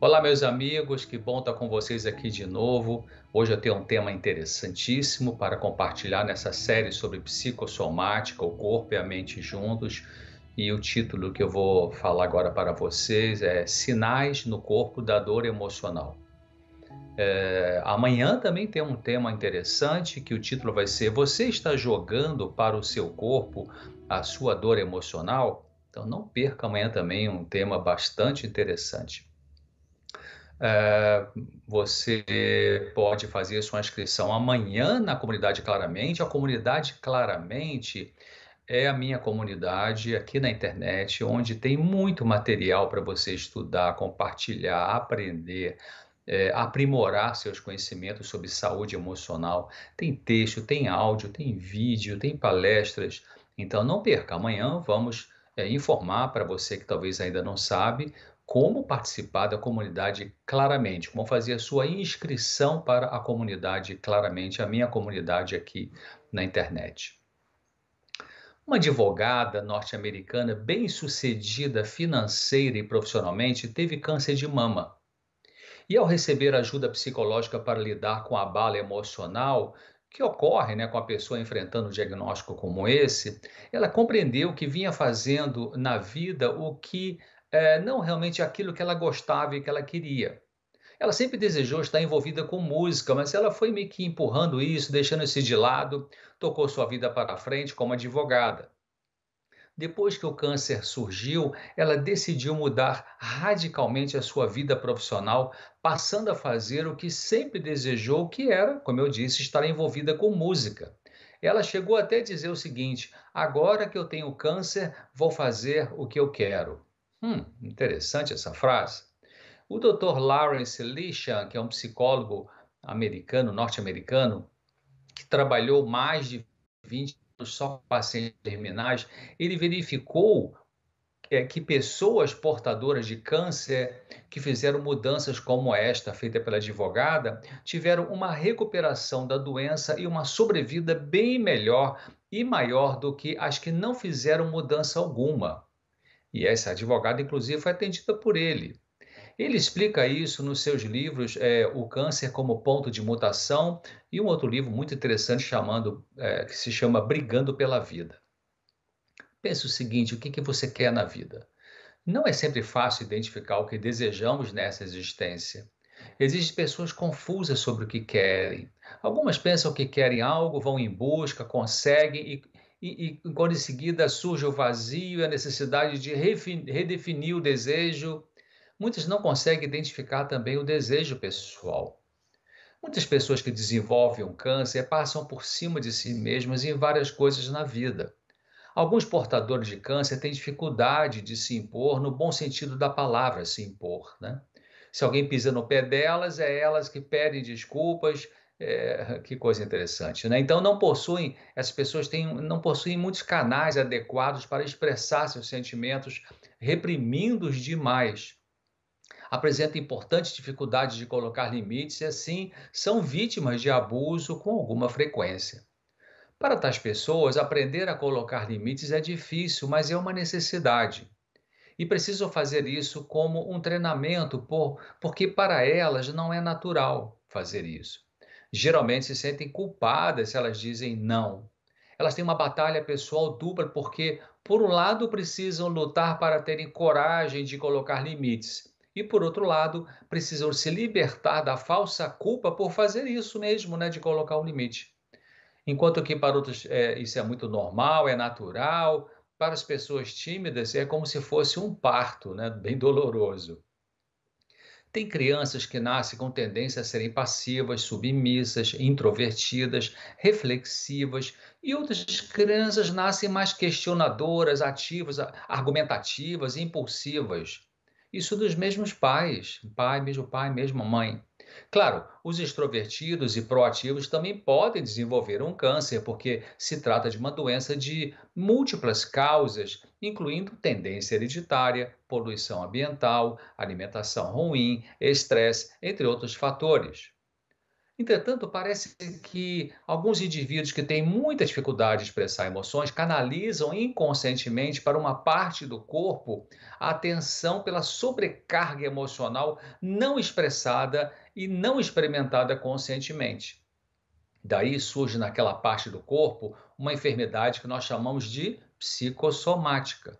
Olá, meus amigos, que bom estar com vocês aqui de novo. Hoje eu tenho um tema interessantíssimo para compartilhar nessa série sobre psicossomática, o corpo e a mente juntos. E o título que eu vou falar agora para vocês é Sinais no Corpo da Dor Emocional. É, amanhã também tem um tema interessante que o título vai ser Você está jogando para o seu corpo a sua dor emocional? Então não perca amanhã também um tema bastante interessante. É, você pode fazer sua inscrição amanhã na comunidade Claramente. A comunidade Claramente é a minha comunidade aqui na internet, onde tem muito material para você estudar, compartilhar, aprender, é, aprimorar seus conhecimentos sobre saúde emocional. Tem texto, tem áudio, tem vídeo, tem palestras. Então não perca, amanhã vamos é, informar para você que talvez ainda não sabe como participar da comunidade claramente, como fazer a sua inscrição para a comunidade claramente, a minha comunidade aqui na internet. Uma advogada norte-americana bem-sucedida financeira e profissionalmente teve câncer de mama. E ao receber ajuda psicológica para lidar com a bala emocional que ocorre né, com a pessoa enfrentando um diagnóstico como esse, ela compreendeu que vinha fazendo na vida o que é, não realmente aquilo que ela gostava e que ela queria. Ela sempre desejou estar envolvida com música, mas ela foi meio que empurrando isso, deixando isso de lado, tocou sua vida para frente como advogada. Depois que o câncer surgiu, ela decidiu mudar radicalmente a sua vida profissional, passando a fazer o que sempre desejou, que era, como eu disse, estar envolvida com música. Ela chegou até a dizer o seguinte: agora que eu tenho câncer, vou fazer o que eu quero. Hum, interessante essa frase. O Dr. Lawrence Lishan, que é um psicólogo americano, norte-americano, que trabalhou mais de 20 anos só com pacientes terminais, ele verificou é, que pessoas portadoras de câncer que fizeram mudanças como esta, feita pela advogada, tiveram uma recuperação da doença e uma sobrevida bem melhor e maior do que as que não fizeram mudança alguma. E essa advogada, inclusive, foi atendida por ele. Ele explica isso nos seus livros é, O Câncer como Ponto de Mutação e um outro livro muito interessante chamando, é, que se chama Brigando pela Vida. Pense o seguinte: o que, que você quer na vida? Não é sempre fácil identificar o que desejamos nessa existência. Existem pessoas confusas sobre o que querem. Algumas pensam que querem algo, vão em busca, conseguem e, e, e quando em seguida surge o vazio e a necessidade de redefinir o desejo, muitas não conseguem identificar também o desejo pessoal. Muitas pessoas que desenvolvem um câncer passam por cima de si mesmas em várias coisas na vida. Alguns portadores de câncer têm dificuldade de se impor no bom sentido da palavra se impor, né? Se alguém pisa no pé delas, é elas que pedem desculpas, é, que coisa interessante, né? Então não possuem, essas pessoas têm, não possuem muitos canais adequados para expressar seus sentimentos, reprimindo-os demais. Apresentam importantes dificuldades de colocar limites e assim são vítimas de abuso com alguma frequência. Para tais pessoas, aprender a colocar limites é difícil, mas é uma necessidade. E precisam fazer isso como um treinamento, por, porque para elas não é natural fazer isso geralmente se sentem culpadas se elas dizem não. Elas têm uma batalha pessoal dupla porque, por um lado, precisam lutar para terem coragem de colocar limites, e por outro lado, precisam se libertar da falsa culpa por fazer isso mesmo, né, de colocar um limite. Enquanto que para outros é, isso é muito normal, é natural, para as pessoas tímidas é como se fosse um parto, né, bem doloroso. Tem crianças que nascem com tendência a serem passivas, submissas, introvertidas, reflexivas, e outras crianças nascem mais questionadoras, ativas, argumentativas, impulsivas. Isso dos mesmos pais, pai, mesmo pai, mesma mãe. Claro, os extrovertidos e proativos também podem desenvolver um câncer, porque se trata de uma doença de múltiplas causas, incluindo tendência hereditária, poluição ambiental, alimentação ruim, estresse, entre outros fatores. Entretanto, parece que alguns indivíduos que têm muita dificuldade de expressar emoções canalizam inconscientemente para uma parte do corpo a atenção pela sobrecarga emocional não expressada e não experimentada conscientemente. Daí surge naquela parte do corpo uma enfermidade que nós chamamos de psicossomática.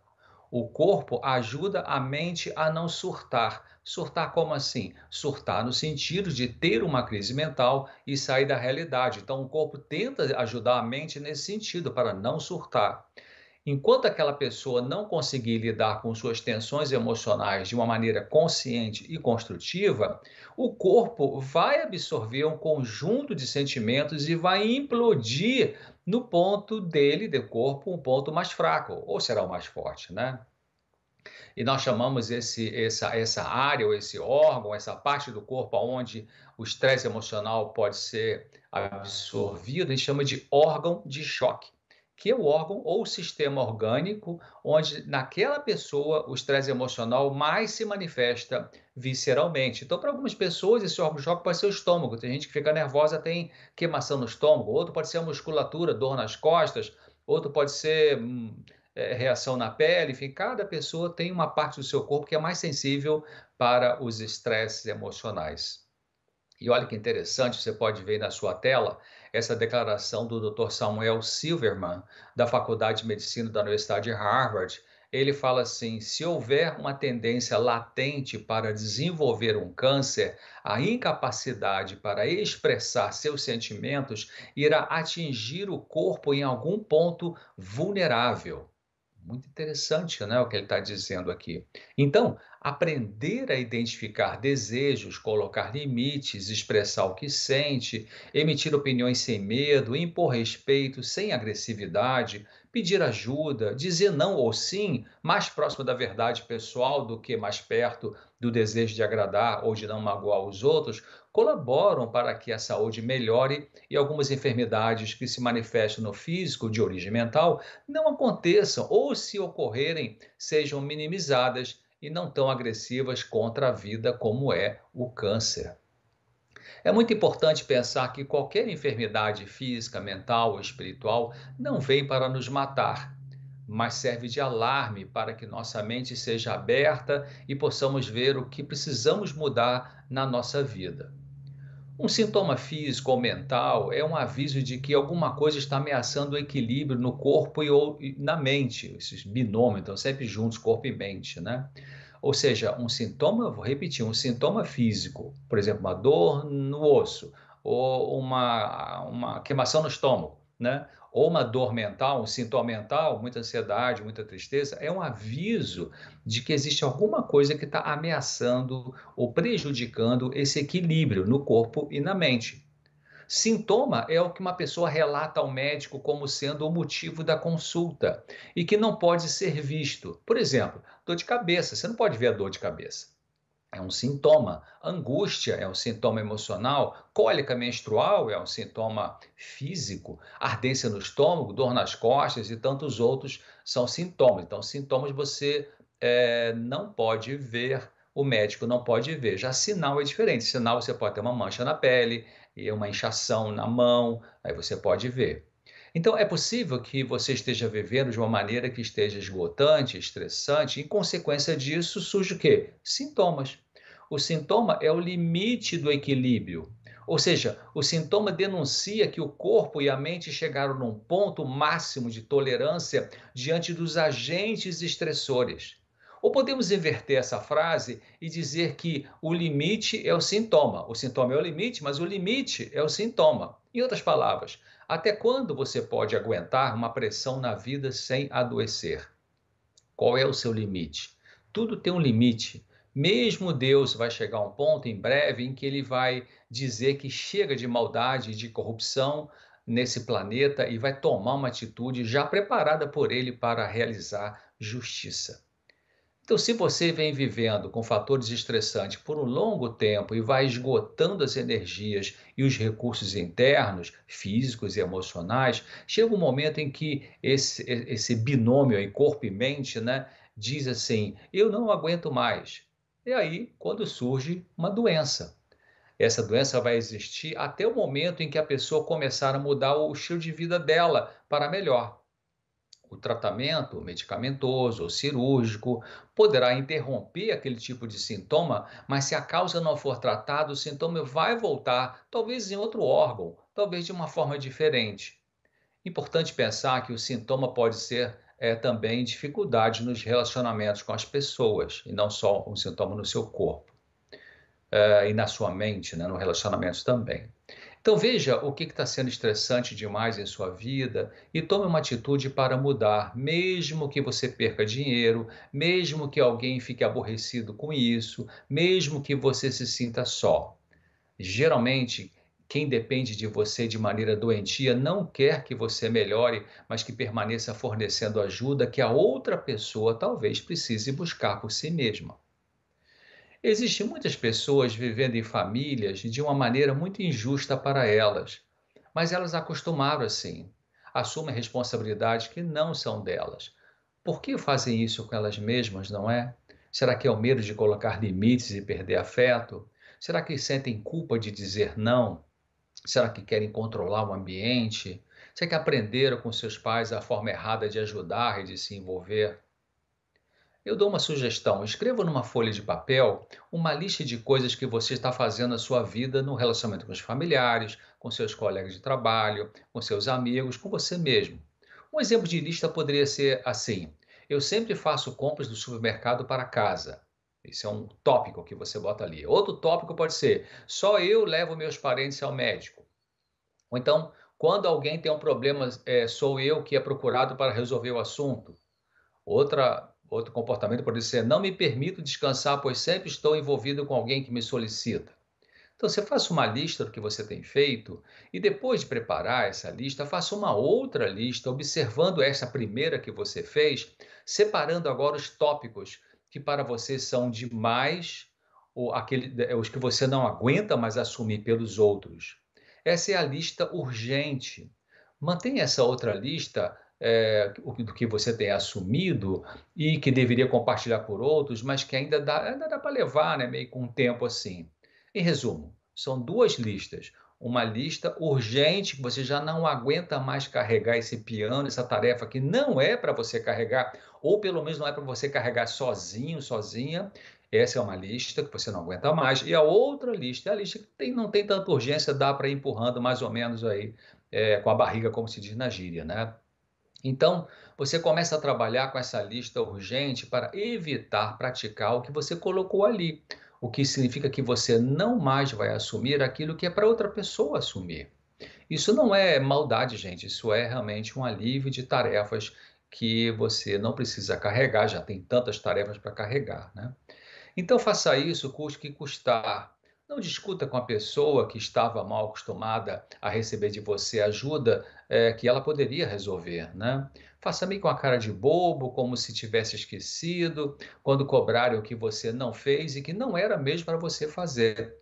O corpo ajuda a mente a não surtar, Surtar como assim? Surtar no sentido de ter uma crise mental e sair da realidade. Então, o corpo tenta ajudar a mente nesse sentido, para não surtar. Enquanto aquela pessoa não conseguir lidar com suas tensões emocionais de uma maneira consciente e construtiva, o corpo vai absorver um conjunto de sentimentos e vai implodir no ponto dele, do corpo, um ponto mais fraco, ou será o mais forte, né? E nós chamamos esse, essa, essa área, ou esse órgão, essa parte do corpo onde o estresse emocional pode ser absorvido, a gente chama de órgão de choque, que o órgão ou o sistema orgânico onde naquela pessoa o estresse emocional mais se manifesta visceralmente. Então, para algumas pessoas, esse órgão de choque pode ser o estômago. Tem gente que fica nervosa, tem queimação no estômago, outro pode ser a musculatura, dor nas costas, outro pode ser hum, é, reação na pele, enfim, cada pessoa tem uma parte do seu corpo que é mais sensível para os estresses emocionais. E olha que interessante, você pode ver na sua tela essa declaração do Dr. Samuel Silverman, da Faculdade de Medicina da Universidade de Harvard. Ele fala assim: se houver uma tendência latente para desenvolver um câncer, a incapacidade para expressar seus sentimentos irá atingir o corpo em algum ponto vulnerável. Muito interessante, né, o que ele está dizendo aqui. Então, aprender a identificar desejos, colocar limites, expressar o que sente, emitir opiniões sem medo, impor respeito, sem agressividade, pedir ajuda, dizer não ou sim, mais próximo da verdade pessoal do que mais perto do desejo de agradar ou de não magoar os outros, colaboram para que a saúde melhore e algumas enfermidades que se manifestam no físico de origem mental não aconteçam ou, se ocorrerem, sejam minimizadas e não tão agressivas contra a vida como é o câncer. É muito importante pensar que qualquer enfermidade física, mental ou espiritual não vem para nos matar, mas serve de alarme para que nossa mente seja aberta e possamos ver o que precisamos mudar na nossa vida. Um sintoma físico ou mental é um aviso de que alguma coisa está ameaçando o equilíbrio no corpo e, ou, na mente. Esses binômios estão sempre juntos, corpo e mente, né? Ou seja, um sintoma, vou repetir, um sintoma físico, por exemplo, uma dor no osso, ou uma, uma queimação no estômago, né? Ou uma dor mental, um sintoma mental, muita ansiedade, muita tristeza, é um aviso de que existe alguma coisa que está ameaçando ou prejudicando esse equilíbrio no corpo e na mente. Sintoma é o que uma pessoa relata ao médico como sendo o motivo da consulta e que não pode ser visto. Por exemplo, dor de cabeça. Você não pode ver a dor de cabeça é um sintoma. Angústia é um sintoma emocional. Cólica menstrual é um sintoma físico. Ardência no estômago, dor nas costas e tantos outros são sintomas. Então, sintomas você é, não pode ver, o médico não pode ver. Já sinal é diferente. Sinal você pode ter uma mancha na pele, uma inchação na mão, aí você pode ver. Então, é possível que você esteja vivendo de uma maneira que esteja esgotante, estressante, e, em consequência disso, surge o quê? Sintomas. O sintoma é o limite do equilíbrio. Ou seja, o sintoma denuncia que o corpo e a mente chegaram num ponto máximo de tolerância diante dos agentes estressores. Ou podemos inverter essa frase e dizer que o limite é o sintoma. O sintoma é o limite, mas o limite é o sintoma. Em outras palavras, até quando você pode aguentar uma pressão na vida sem adoecer? Qual é o seu limite? Tudo tem um limite. Mesmo Deus vai chegar a um ponto em breve em que ele vai dizer que chega de maldade e de corrupção nesse planeta e vai tomar uma atitude já preparada por ele para realizar justiça. Então, se você vem vivendo com fatores estressantes por um longo tempo e vai esgotando as energias e os recursos internos, físicos e emocionais, chega um momento em que esse, esse binômio aí, corpo e mente, né, diz assim: eu não aguento mais. E aí, quando surge uma doença. Essa doença vai existir até o momento em que a pessoa começar a mudar o estilo de vida dela para melhor. O tratamento medicamentoso ou cirúrgico poderá interromper aquele tipo de sintoma, mas se a causa não for tratada, o sintoma vai voltar, talvez em outro órgão, talvez de uma forma diferente. Importante pensar que o sintoma pode ser é, também dificuldade nos relacionamentos com as pessoas, e não só um sintoma no seu corpo é, e na sua mente, né, no relacionamento também. Então veja o que está sendo estressante demais em sua vida e tome uma atitude para mudar, mesmo que você perca dinheiro, mesmo que alguém fique aborrecido com isso, mesmo que você se sinta só. Geralmente, quem depende de você de maneira doentia não quer que você melhore, mas que permaneça fornecendo ajuda que a outra pessoa talvez precise buscar por si mesma. Existem muitas pessoas vivendo em famílias de uma maneira muito injusta para elas, mas elas acostumaram assim. Assumem responsabilidades que não são delas. Por que fazem isso com elas mesmas, não é? Será que é o medo de colocar limites e perder afeto? Será que sentem culpa de dizer não? Será que querem controlar o ambiente? Será que aprenderam com seus pais a forma errada de ajudar e de se envolver? Eu dou uma sugestão: escreva numa folha de papel uma lista de coisas que você está fazendo na sua vida no relacionamento com os familiares, com seus colegas de trabalho, com seus amigos, com você mesmo. Um exemplo de lista poderia ser assim: eu sempre faço compras do supermercado para casa. Esse é um tópico que você bota ali. Outro tópico pode ser: só eu levo meus parentes ao médico. Ou então, quando alguém tem um problema, é, sou eu que é procurado para resolver o assunto. Outra Outro comportamento pode ser: não me permito descansar, pois sempre estou envolvido com alguém que me solicita. Então, você faça uma lista do que você tem feito e depois de preparar essa lista, faça uma outra lista, observando essa primeira que você fez, separando agora os tópicos que para você são demais ou aquele, os que você não aguenta mais assumir pelos outros. Essa é a lista urgente. Mantenha essa outra lista é, do que você tem assumido e que deveria compartilhar por outros, mas que ainda dá, ainda dá para levar, né, meio com um tempo assim. Em resumo, são duas listas. Uma lista urgente que você já não aguenta mais carregar esse piano, essa tarefa que não é para você carregar, ou pelo menos não é para você carregar sozinho, sozinha. Essa é uma lista que você não aguenta mais. E a outra lista é a lista que tem, não tem tanta urgência, dá para ir empurrando mais ou menos aí é, com a barriga, como se diz na gíria, né? Então, você começa a trabalhar com essa lista urgente para evitar praticar o que você colocou ali, o que significa que você não mais vai assumir aquilo que é para outra pessoa assumir. Isso não é maldade, gente, isso é realmente um alívio de tarefas que você não precisa carregar, já tem tantas tarefas para carregar, né? Então faça isso, custe que custar. Não discuta com a pessoa que estava mal acostumada a receber de você ajuda é, que ela poderia resolver, né? Faça meio com a cara de bobo, como se tivesse esquecido, quando cobrarem o que você não fez e que não era mesmo para você fazer.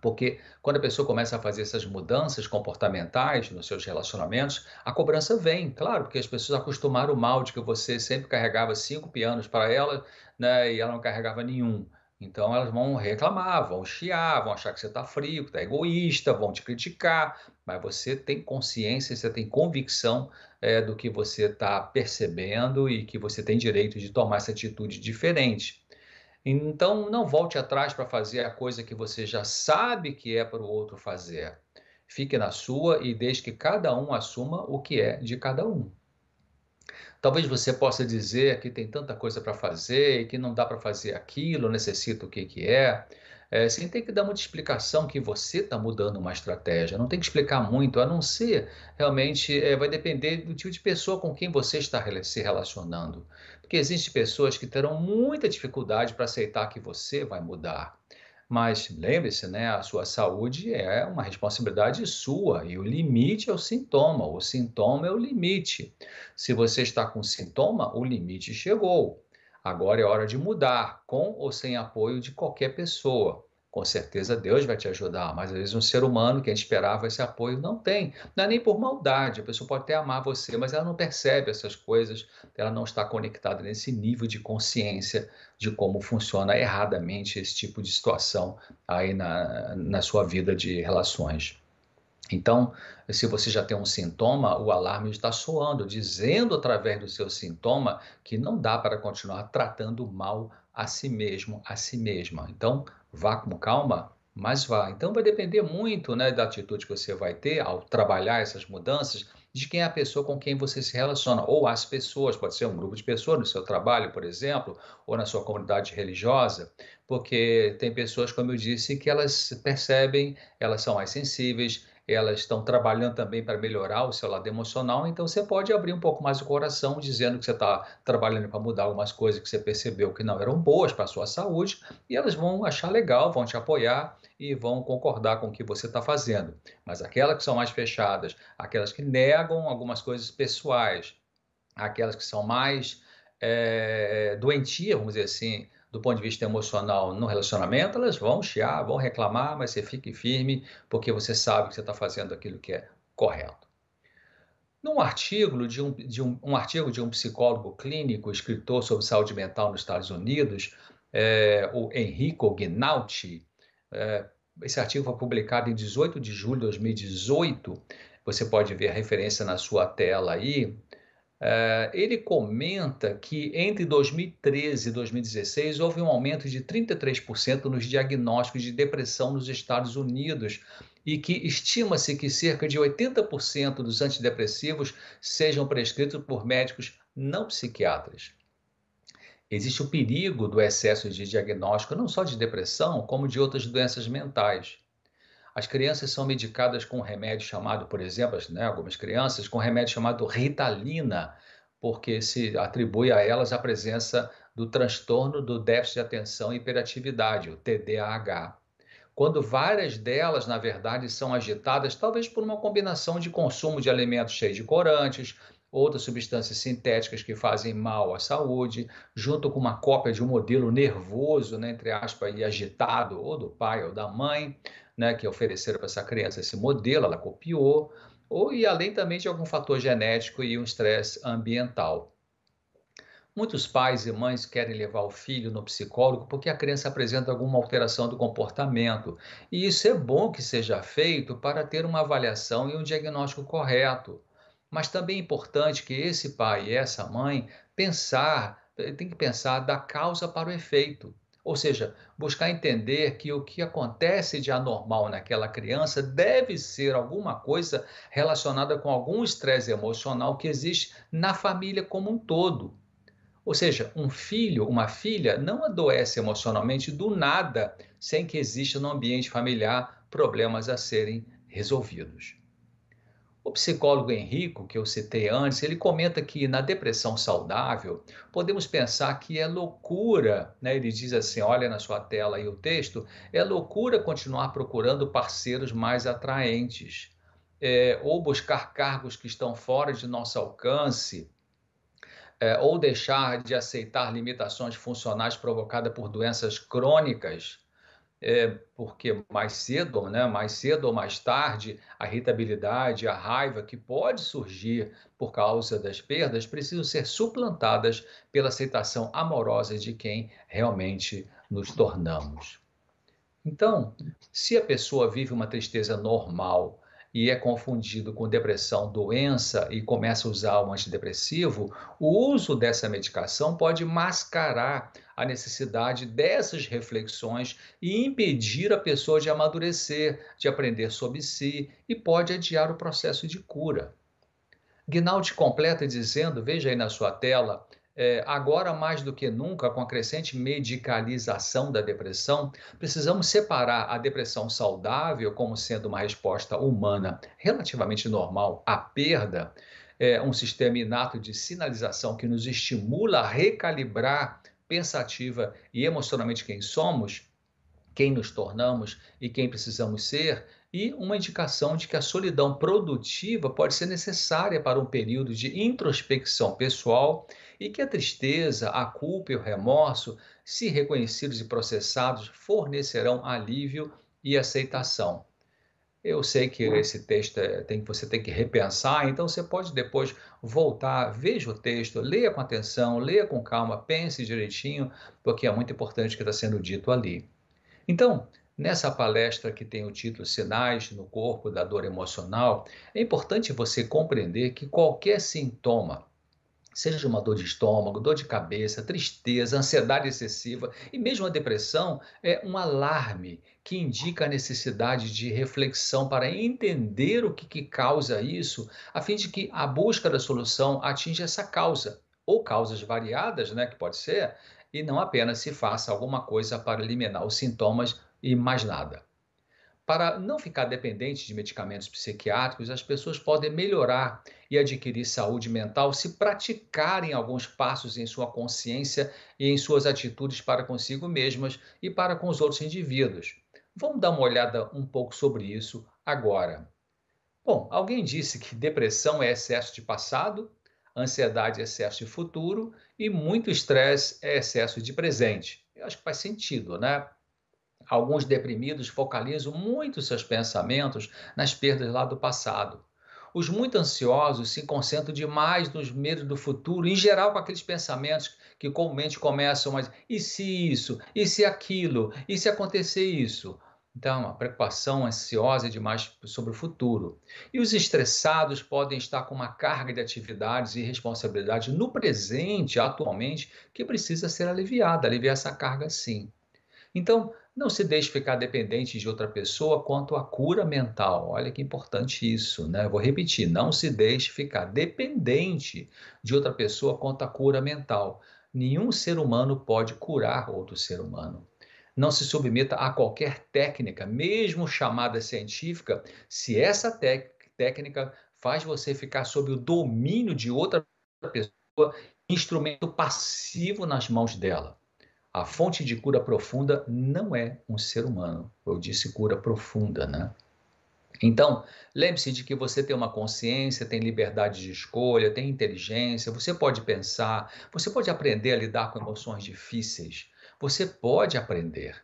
Porque quando a pessoa começa a fazer essas mudanças comportamentais nos seus relacionamentos, a cobrança vem, claro, porque as pessoas acostumaram mal de que você sempre carregava cinco pianos para ela né, e ela não carregava nenhum. Então elas vão reclamar, vão chiar, vão achar que você está frio, que está egoísta, vão te criticar, mas você tem consciência, você tem convicção é, do que você está percebendo e que você tem direito de tomar essa atitude diferente. Então não volte atrás para fazer a coisa que você já sabe que é para o outro fazer. Fique na sua e deixe que cada um assuma o que é de cada um. Talvez você possa dizer que tem tanta coisa para fazer e que não dá para fazer aquilo, necessita o que, que é. É, sem ter que dar muita explicação que você está mudando uma estratégia. Não tem que explicar muito, a não ser realmente é, vai depender do tipo de pessoa com quem você está se relacionando. Porque existem pessoas que terão muita dificuldade para aceitar que você vai mudar. Mas lembre-se, né, a sua saúde é uma responsabilidade sua e o limite é o sintoma, o sintoma é o limite. Se você está com sintoma, o limite chegou. Agora é hora de mudar, com ou sem apoio de qualquer pessoa. Com certeza Deus vai te ajudar, mas às vezes um ser humano que esperava esse apoio não tem. Não é nem por maldade, a pessoa pode até amar você, mas ela não percebe essas coisas, ela não está conectada nesse nível de consciência de como funciona erradamente esse tipo de situação aí na, na sua vida de relações. Então, se você já tem um sintoma, o alarme está soando, dizendo através do seu sintoma que não dá para continuar tratando mal a si mesmo, a si mesma. Então, vá com calma, mas vá. Então, vai depender muito né, da atitude que você vai ter ao trabalhar essas mudanças, de quem é a pessoa com quem você se relaciona, ou as pessoas, pode ser um grupo de pessoas no seu trabalho, por exemplo, ou na sua comunidade religiosa, porque tem pessoas, como eu disse, que elas percebem, elas são mais sensíveis, elas estão trabalhando também para melhorar o seu lado emocional, então você pode abrir um pouco mais o coração, dizendo que você está trabalhando para mudar algumas coisas que você percebeu que não eram boas para a sua saúde, e elas vão achar legal, vão te apoiar e vão concordar com o que você está fazendo. Mas aquelas que são mais fechadas, aquelas que negam algumas coisas pessoais, aquelas que são mais é, doentias, vamos dizer assim, do ponto de vista emocional no relacionamento, elas vão chiar, vão reclamar, mas você fique firme, porque você sabe que você está fazendo aquilo que é correto. Num artigo de um, de um, um, artigo de um psicólogo clínico, escritor sobre saúde mental nos Estados Unidos, é, o Enrico Gnauti, é, esse artigo foi publicado em 18 de julho de 2018. Você pode ver a referência na sua tela aí. Uh, ele comenta que entre 2013 e 2016 houve um aumento de 33% nos diagnósticos de depressão nos Estados Unidos e que estima-se que cerca de 80% dos antidepressivos sejam prescritos por médicos não psiquiatras. Existe o perigo do excesso de diagnóstico não só de depressão, como de outras doenças mentais. As crianças são medicadas com um remédio chamado, por exemplo, né, algumas crianças, com um remédio chamado Ritalina, porque se atribui a elas a presença do transtorno do déficit de atenção e hiperatividade, o TDAH. Quando várias delas, na verdade, são agitadas, talvez por uma combinação de consumo de alimentos cheios de corantes, outras substâncias sintéticas que fazem mal à saúde, junto com uma cópia de um modelo nervoso, né, entre aspas, e agitado, ou do pai ou da mãe, né, que ofereceram para essa criança esse modelo, ela copiou, ou e além também de algum fator genético e um estresse ambiental. Muitos pais e mães querem levar o filho no psicólogo porque a criança apresenta alguma alteração do comportamento. E isso é bom que seja feito para ter uma avaliação e um diagnóstico correto. Mas também é importante que esse pai e essa mãe pensar, tem que pensar da causa para o efeito. Ou seja, buscar entender que o que acontece de anormal naquela criança deve ser alguma coisa relacionada com algum estresse emocional que existe na família como um todo. Ou seja, um filho, uma filha não adoece emocionalmente do nada sem que exista no ambiente familiar problemas a serem resolvidos. O psicólogo Henrico, que eu citei antes, ele comenta que na depressão saudável, podemos pensar que é loucura, né? ele diz assim, olha na sua tela aí o texto, é loucura continuar procurando parceiros mais atraentes, é, ou buscar cargos que estão fora de nosso alcance, é, ou deixar de aceitar limitações funcionais provocadas por doenças crônicas, é, porque mais cedo, né, mais cedo ou mais tarde, a irritabilidade, a raiva que pode surgir por causa das perdas precisam ser suplantadas pela aceitação amorosa de quem realmente nos tornamos. Então, se a pessoa vive uma tristeza normal, e é confundido com depressão, doença e começa a usar um antidepressivo, o uso dessa medicação pode mascarar a necessidade dessas reflexões e impedir a pessoa de amadurecer, de aprender sobre si e pode adiar o processo de cura. Guinaldi completa dizendo, veja aí na sua tela, é, agora mais do que nunca, com a crescente medicalização da depressão, precisamos separar a depressão saudável como sendo uma resposta humana relativamente normal à perda, é, um sistema inato de sinalização que nos estimula a recalibrar pensativa e emocionalmente quem somos, quem nos tornamos e quem precisamos ser, e uma indicação de que a solidão produtiva pode ser necessária para um período de introspecção pessoal e que a tristeza, a culpa e o remorso, se reconhecidos e processados, fornecerão alívio e aceitação. Eu sei que esse texto é, tem, você tem que repensar, então você pode depois voltar, veja o texto, leia com atenção, leia com calma, pense direitinho, porque é muito importante o que está sendo dito ali. Então, Nessa palestra que tem o título Sinais no Corpo da Dor Emocional, é importante você compreender que qualquer sintoma, seja uma dor de estômago, dor de cabeça, tristeza, ansiedade excessiva e mesmo a depressão, é um alarme que indica a necessidade de reflexão para entender o que, que causa isso, a fim de que a busca da solução atinja essa causa, ou causas variadas, né, que pode ser, e não apenas se faça alguma coisa para eliminar os sintomas e mais nada. Para não ficar dependente de medicamentos psiquiátricos, as pessoas podem melhorar e adquirir saúde mental se praticarem alguns passos em sua consciência e em suas atitudes para consigo mesmas e para com os outros indivíduos. Vamos dar uma olhada um pouco sobre isso agora. Bom, alguém disse que depressão é excesso de passado, ansiedade é excesso de futuro e muito estresse é excesso de presente. Eu acho que faz sentido, né? Alguns deprimidos focalizam muito seus pensamentos nas perdas lá do passado. Os muito ansiosos se concentram demais nos medos do futuro, em geral com aqueles pensamentos que comumente começam, mas e se isso? E se aquilo? E se acontecer isso? Então, a preocupação ansiosa demais sobre o futuro. E os estressados podem estar com uma carga de atividades e responsabilidades no presente, atualmente, que precisa ser aliviada, aliviar essa carga sim. Então, não se deixe ficar dependente de outra pessoa quanto à cura mental. Olha que importante isso, né? vou repetir: não se deixe ficar dependente de outra pessoa quanto à cura mental. Nenhum ser humano pode curar outro ser humano. Não se submeta a qualquer técnica, mesmo chamada científica, se essa técnica faz você ficar sob o domínio de outra pessoa, instrumento passivo nas mãos dela. A fonte de cura profunda não é um ser humano. Eu disse cura profunda, né? Então, lembre-se de que você tem uma consciência, tem liberdade de escolha, tem inteligência, você pode pensar, você pode aprender a lidar com emoções difíceis, você pode aprender.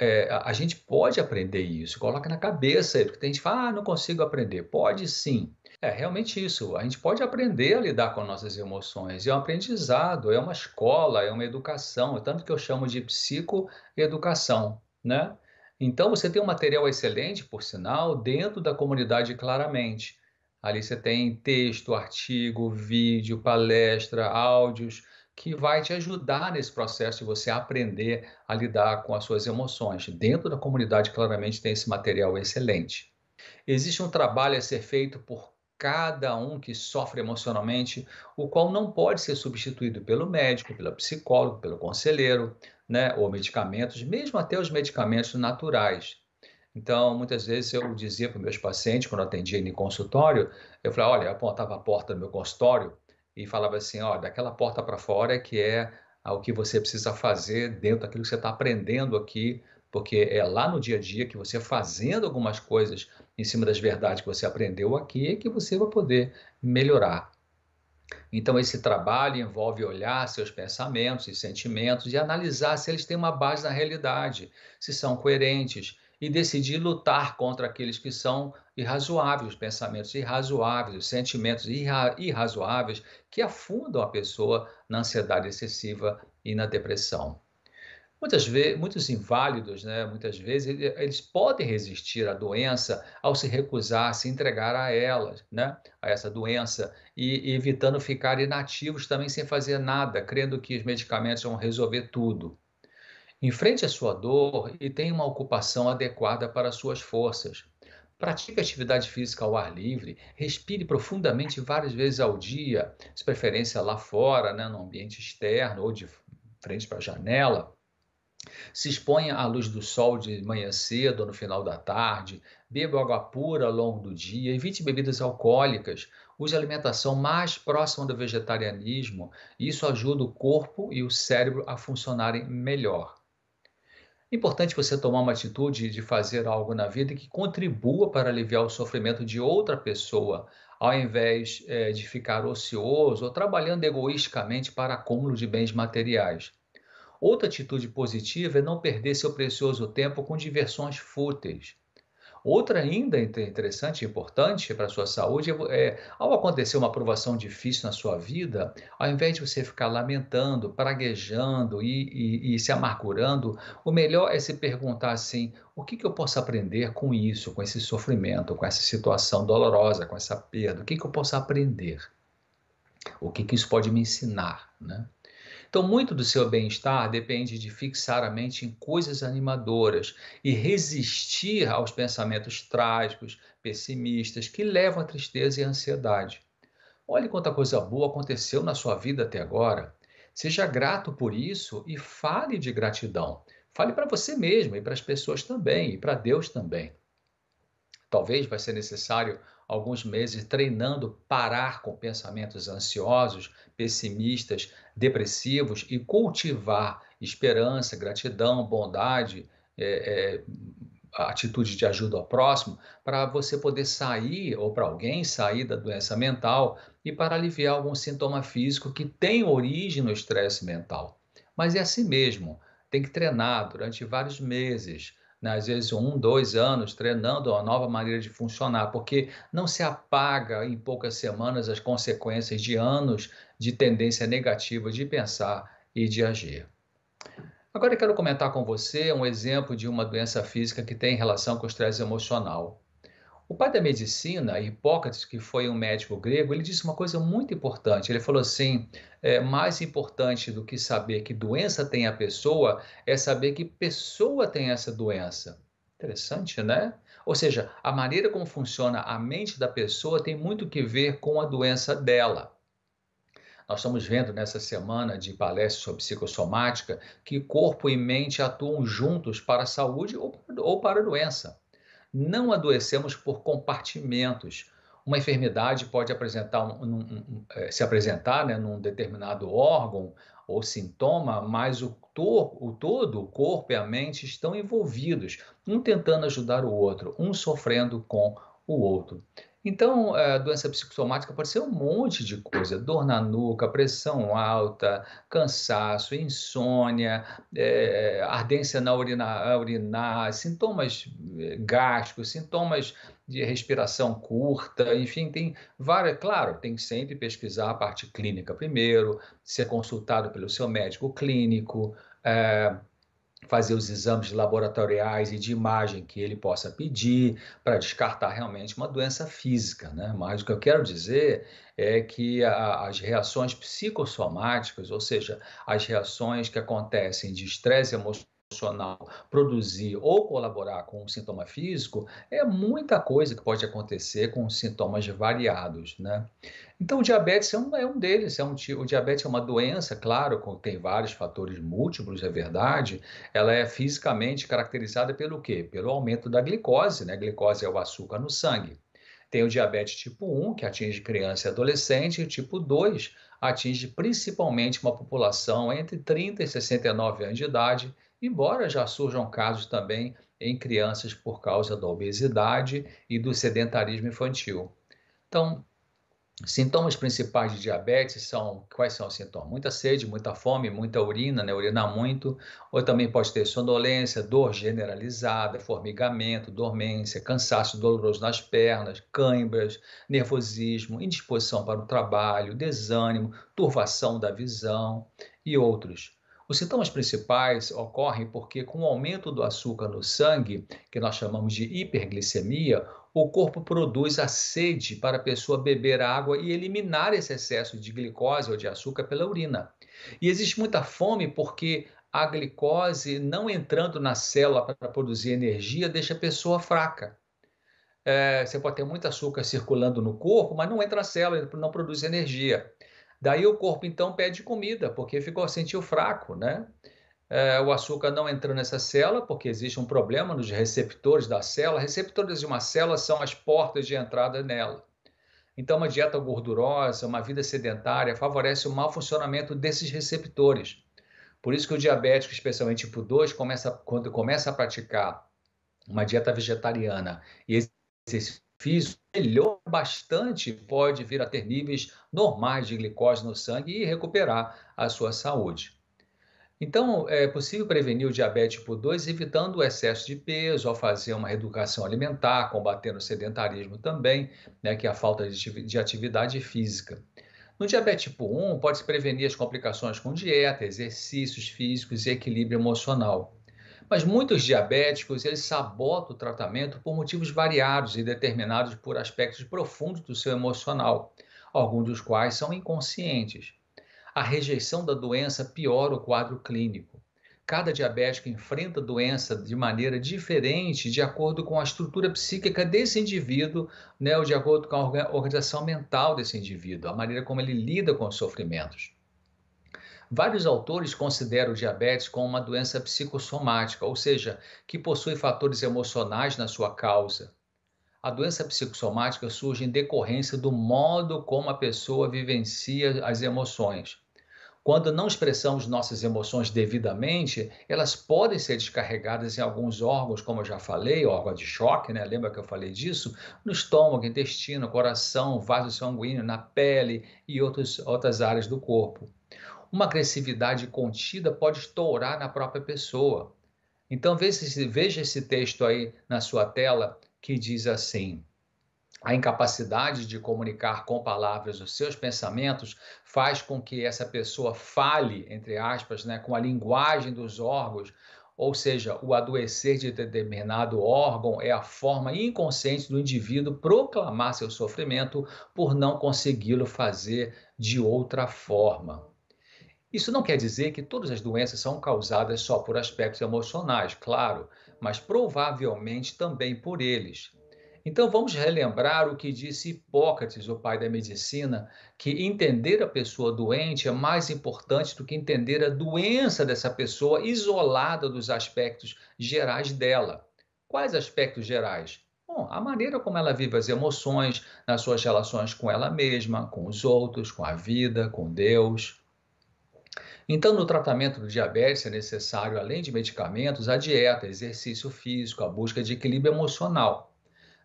É, a gente pode aprender isso, coloca na cabeça, porque tem gente que fala, ah, não consigo aprender. Pode sim. É realmente isso. A gente pode aprender a lidar com nossas emoções. É um aprendizado, é uma escola, é uma educação. É tanto que eu chamo de psicoeducação, né? Então você tem um material excelente, por sinal, dentro da comunidade claramente. Ali você tem texto, artigo, vídeo, palestra, áudios que vai te ajudar nesse processo de você aprender a lidar com as suas emoções. Dentro da comunidade claramente tem esse material excelente. Existe um trabalho a ser feito por cada um que sofre emocionalmente, o qual não pode ser substituído pelo médico, pelo psicólogo, pelo conselheiro, né, ou medicamentos, mesmo até os medicamentos naturais. Então, muitas vezes eu dizia para meus pacientes, quando eu atendia em consultório, eu falava, olha, eu apontava a porta do meu consultório e falava assim, ó, daquela porta para fora que é o que você precisa fazer dentro daquilo que você está aprendendo aqui porque é lá no dia a dia que você fazendo algumas coisas em cima das verdades que você aprendeu aqui é que você vai poder melhorar. Então, esse trabalho envolve olhar seus pensamentos e sentimentos e analisar se eles têm uma base na realidade, se são coerentes e decidir lutar contra aqueles que são irrazoáveis, os pensamentos irrazoáveis, os sentimentos irra irrazoáveis que afundam a pessoa na ansiedade excessiva e na depressão. Muitas vezes, muitos inválidos, né, muitas vezes, eles podem resistir à doença ao se recusar a se entregar a ela, né, a essa doença, e, evitando ficar inativos também sem fazer nada, crendo que os medicamentos vão resolver tudo. Enfrente a sua dor e tenha uma ocupação adequada para as suas forças. Pratique atividade física ao ar livre, respire profundamente várias vezes ao dia, de preferência lá fora, né, no ambiente externo ou de frente para a janela. Se exponha à luz do sol de manhã cedo ou no final da tarde, beba água pura ao longo do dia, evite bebidas alcoólicas, use alimentação mais próxima do vegetarianismo, isso ajuda o corpo e o cérebro a funcionarem melhor. Importante você tomar uma atitude de fazer algo na vida que contribua para aliviar o sofrimento de outra pessoa, ao invés é, de ficar ocioso ou trabalhando egoisticamente para acúmulo de bens materiais. Outra atitude positiva é não perder seu precioso tempo com diversões fúteis. Outra ainda interessante e importante para a sua saúde é, ao acontecer uma aprovação difícil na sua vida, ao invés de você ficar lamentando, praguejando e, e, e se amargurando, o melhor é se perguntar assim: o que, que eu posso aprender com isso, com esse sofrimento, com essa situação dolorosa, com essa perda? O que, que eu posso aprender? O que, que isso pode me ensinar? Né? Então, muito do seu bem-estar depende de fixar a mente em coisas animadoras e resistir aos pensamentos trágicos, pessimistas, que levam à tristeza e à ansiedade. Olhe quanta coisa boa aconteceu na sua vida até agora. Seja grato por isso e fale de gratidão. Fale para você mesmo e para as pessoas também, e para Deus também. Talvez vai ser necessário alguns meses treinando parar com pensamentos ansiosos, pessimistas, depressivos e cultivar esperança, gratidão, bondade, é, é, atitude de ajuda ao próximo, para você poder sair, ou para alguém sair da doença mental e para aliviar algum sintoma físico que tem origem no estresse mental. Mas é assim mesmo, tem que treinar durante vários meses né, às vezes um, dois anos, treinando uma nova maneira de funcionar, porque não se apaga em poucas semanas as consequências de anos de tendência negativa de pensar e de agir. Agora eu quero comentar com você um exemplo de uma doença física que tem relação com o estresse emocional. O pai da medicina, Hipócrates, que foi um médico grego, ele disse uma coisa muito importante. Ele falou assim: é, mais importante do que saber que doença tem a pessoa é saber que pessoa tem essa doença. Interessante, né? Ou seja, a maneira como funciona a mente da pessoa tem muito que ver com a doença dela. Nós estamos vendo nessa semana de palestras sobre psicossomática que corpo e mente atuam juntos para a saúde ou para a doença não adoecemos por compartimentos. Uma enfermidade pode apresentar um, um, um, é, se apresentar né, num determinado órgão ou sintoma, mas o, o todo, o corpo e a mente estão envolvidos, um tentando ajudar o outro, um sofrendo com o outro. Então, a doença psicossomática pode ser um monte de coisa: dor na nuca, pressão alta, cansaço, insônia, é, ardência na urina, urinar, sintomas é, gástricos, sintomas de respiração curta, enfim, tem várias. Claro, tem que sempre pesquisar a parte clínica primeiro, ser consultado pelo seu médico clínico. É, fazer os exames laboratoriais e de imagem que ele possa pedir para descartar realmente uma doença física, né? Mas o que eu quero dizer é que a, as reações psicossomáticas, ou seja, as reações que acontecem de estresse emocional emocional produzir ou colaborar com um sintoma físico, é muita coisa que pode acontecer com sintomas variados, né? Então, o diabetes é um, é um deles. É um, o diabetes é uma doença, claro, tem vários fatores múltiplos, é verdade. Ela é fisicamente caracterizada pelo quê? Pelo aumento da glicose, né? Glicose é o açúcar no sangue. Tem o diabetes tipo 1, que atinge criança e adolescente, e o tipo 2 atinge principalmente uma população entre 30 e 69 anos de idade, embora já surjam casos também em crianças por causa da obesidade e do sedentarismo infantil. Então, Sintomas principais de diabetes são quais são os sintomas? Muita sede, muita fome, muita urina, né? urinar muito, ou também pode ter sonolência, dor generalizada, formigamento, dormência, cansaço doloroso nas pernas, cãibras, nervosismo, indisposição para o trabalho, desânimo, turvação da visão e outros. Os sintomas principais ocorrem porque, com o aumento do açúcar no sangue, que nós chamamos de hiperglicemia, o corpo produz a sede para a pessoa beber água e eliminar esse excesso de glicose ou de açúcar pela urina. E existe muita fome porque a glicose não entrando na célula para produzir energia deixa a pessoa fraca. É, você pode ter muito açúcar circulando no corpo, mas não entra na célula, não produz energia. Daí o corpo então pede comida, porque ficou sentiu fraco, né? É, o açúcar não entrou nessa célula, porque existe um problema nos receptores da célula. Receptores de uma célula são as portas de entrada nela. Então, uma dieta gordurosa, uma vida sedentária favorece o mau funcionamento desses receptores. Por isso que o diabético, especialmente tipo 2, começa, quando começa a praticar uma dieta vegetariana e exercício físico, melhora bastante, pode vir a ter níveis normais de glicose no sangue e recuperar a sua saúde. Então, é possível prevenir o diabetes tipo 2 evitando o excesso de peso, ao fazer uma reeducação alimentar, combatendo o sedentarismo também, né, que é a falta de atividade física. No diabetes tipo 1, pode-se prevenir as complicações com dieta, exercícios físicos e equilíbrio emocional. Mas muitos diabéticos, eles sabotam o tratamento por motivos variados e determinados por aspectos profundos do seu emocional, alguns dos quais são inconscientes a rejeição da doença piora o quadro clínico. Cada diabético enfrenta a doença de maneira diferente, de acordo com a estrutura psíquica desse indivíduo, né, ou de acordo com a organização mental desse indivíduo, a maneira como ele lida com os sofrimentos. Vários autores consideram o diabetes como uma doença psicossomática, ou seja, que possui fatores emocionais na sua causa. A doença psicossomática surge em decorrência do modo como a pessoa vivencia as emoções. Quando não expressamos nossas emoções devidamente, elas podem ser descarregadas em alguns órgãos, como eu já falei, órgão de choque, né? Lembra que eu falei disso? No estômago, intestino, coração, vaso sanguíneo, na pele e outros, outras áreas do corpo. Uma agressividade contida pode estourar na própria pessoa. Então veja, veja esse texto aí na sua tela que diz assim: a incapacidade de comunicar com palavras os seus pensamentos faz com que essa pessoa fale, entre aspas, né, com a linguagem dos órgãos, ou seja, o adoecer de determinado órgão é a forma inconsciente do indivíduo proclamar seu sofrimento por não consegui-lo fazer de outra forma. Isso não quer dizer que todas as doenças são causadas só por aspectos emocionais, claro, mas provavelmente também por eles. Então vamos relembrar o que disse Hipócrates, o pai da medicina, que entender a pessoa doente é mais importante do que entender a doença dessa pessoa isolada dos aspectos gerais dela. Quais aspectos gerais? Bom, a maneira como ela vive as emoções nas suas relações com ela mesma, com os outros, com a vida, com Deus. Então, no tratamento do diabetes é necessário, além de medicamentos, a dieta, exercício físico, a busca de equilíbrio emocional.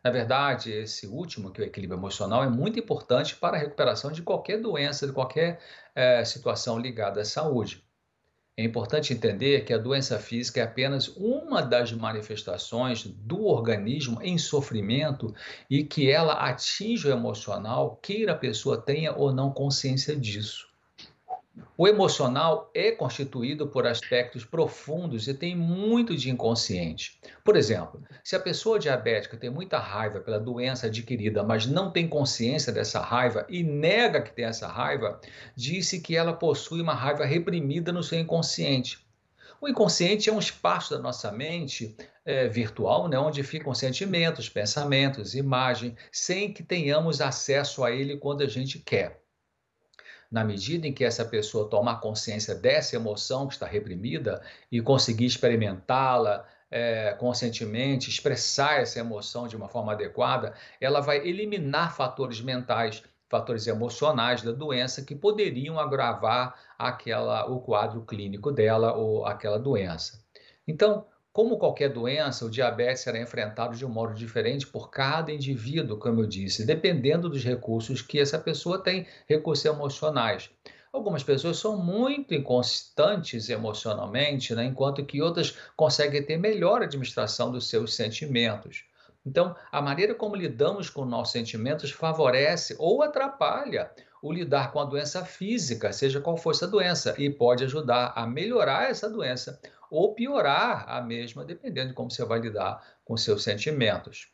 Na verdade, esse último, que é o equilíbrio emocional, é muito importante para a recuperação de qualquer doença, de qualquer é, situação ligada à saúde. É importante entender que a doença física é apenas uma das manifestações do organismo em sofrimento e que ela atinge o emocional, queira a pessoa tenha ou não consciência disso. O emocional é constituído por aspectos profundos e tem muito de inconsciente. Por exemplo, se a pessoa diabética tem muita raiva pela doença adquirida, mas não tem consciência dessa raiva e nega que tem essa raiva, disse que ela possui uma raiva reprimida no seu inconsciente. O inconsciente é um espaço da nossa mente é, virtual, né, onde ficam sentimentos, pensamentos, imagem, sem que tenhamos acesso a ele quando a gente quer na medida em que essa pessoa tomar consciência dessa emoção que está reprimida e conseguir experimentá-la é, conscientemente, expressar essa emoção de uma forma adequada, ela vai eliminar fatores mentais, fatores emocionais da doença que poderiam agravar aquela, o quadro clínico dela ou aquela doença. Então, como qualquer doença, o diabetes será enfrentado de um modo diferente por cada indivíduo, como eu disse, dependendo dos recursos que essa pessoa tem, recursos emocionais. Algumas pessoas são muito inconstantes emocionalmente, né? enquanto que outras conseguem ter melhor administração dos seus sentimentos. Então, a maneira como lidamos com nossos sentimentos favorece ou atrapalha o lidar com a doença física, seja qual for essa doença, e pode ajudar a melhorar essa doença ou piorar a mesma, dependendo de como você vai lidar com seus sentimentos.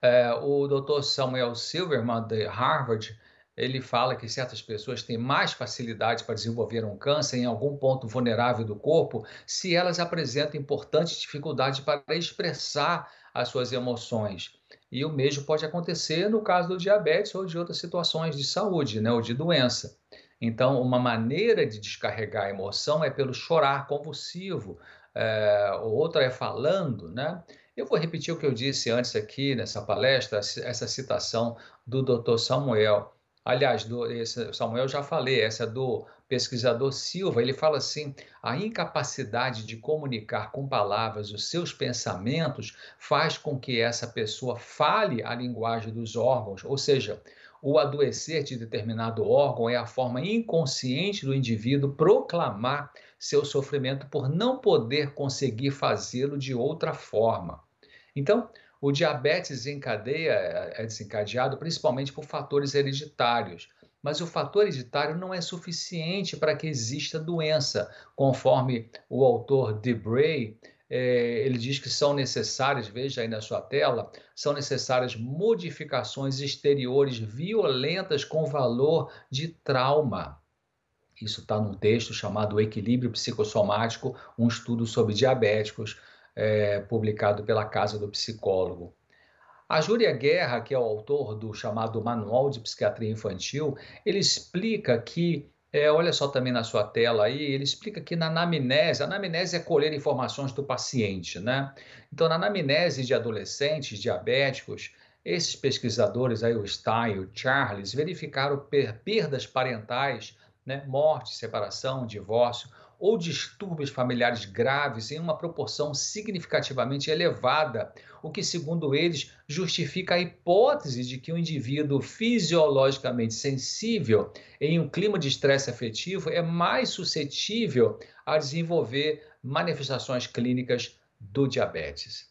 É, o Dr. Samuel Silverman, de Harvard, ele fala que certas pessoas têm mais facilidade para desenvolver um câncer em algum ponto vulnerável do corpo se elas apresentam importantes dificuldades para expressar as suas emoções. E o mesmo pode acontecer no caso do diabetes ou de outras situações de saúde, né, ou de doença. Então, uma maneira de descarregar a emoção é pelo chorar convulsivo, é, outra é falando, né? Eu vou repetir o que eu disse antes aqui nessa palestra, essa citação do Dr. Samuel. Aliás, do, esse, Samuel já falei, essa é do pesquisador Silva, ele fala assim: a incapacidade de comunicar com palavras os seus pensamentos faz com que essa pessoa fale a linguagem dos órgãos, ou seja, o adoecer de determinado órgão é a forma inconsciente do indivíduo proclamar seu sofrimento por não poder conseguir fazê-lo de outra forma. Então, o diabetes em cadeia é desencadeado principalmente por fatores hereditários mas o fator hereditário não é suficiente para que exista doença, conforme o autor Debray é, ele diz que são necessárias, veja aí na sua tela, são necessárias modificações exteriores violentas com valor de trauma. Isso está num texto chamado Equilíbrio Psicossomático, um estudo sobre diabéticos, é, publicado pela Casa do Psicólogo. A Júlia Guerra, que é o autor do chamado Manual de Psiquiatria Infantil, ele explica que, é, olha só também na sua tela aí, ele explica que na anamnese, a anamnese é colher informações do paciente, né? Então, na anamnese de adolescentes diabéticos, esses pesquisadores aí, o Stein o Charles, verificaram perdas parentais, né? morte, separação, divórcio, ou distúrbios familiares graves em uma proporção significativamente elevada, o que, segundo eles, justifica a hipótese de que um indivíduo fisiologicamente sensível em um clima de estresse afetivo é mais suscetível a desenvolver manifestações clínicas do diabetes.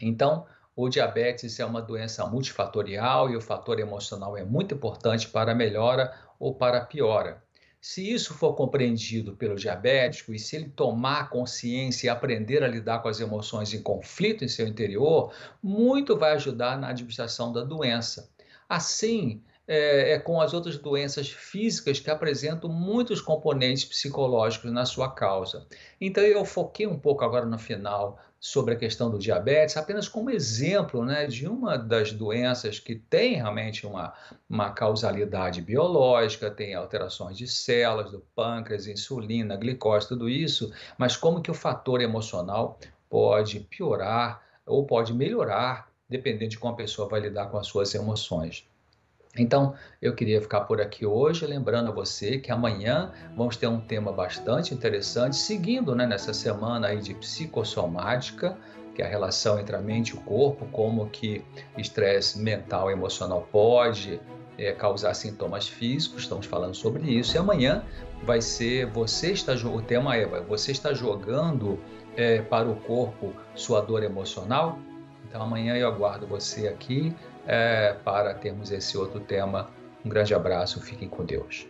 Então, o diabetes é uma doença multifatorial e o fator emocional é muito importante para a melhora ou para a piora. Se isso for compreendido pelo diabético e se ele tomar consciência e aprender a lidar com as emoções em conflito em seu interior, muito vai ajudar na administração da doença. Assim, é, é, com as outras doenças físicas que apresentam muitos componentes psicológicos na sua causa. Então, eu foquei um pouco agora no final sobre a questão do diabetes, apenas como exemplo né, de uma das doenças que tem realmente uma, uma causalidade biológica, tem alterações de células do pâncreas, insulina, glicose, tudo isso, mas como que o fator emocional pode piorar ou pode melhorar, dependendo de como a pessoa vai lidar com as suas emoções. Então, eu queria ficar por aqui hoje, lembrando a você que amanhã vamos ter um tema bastante interessante, seguindo né, nessa semana aí de psicossomática, que é a relação entre a mente e o corpo, como que estresse mental e emocional pode é, causar sintomas físicos, estamos falando sobre isso, e amanhã vai ser, você está, o tema é, você está jogando é, para o corpo sua dor emocional? Então amanhã eu aguardo você aqui é, para termos esse outro tema. Um grande abraço, fiquem com Deus.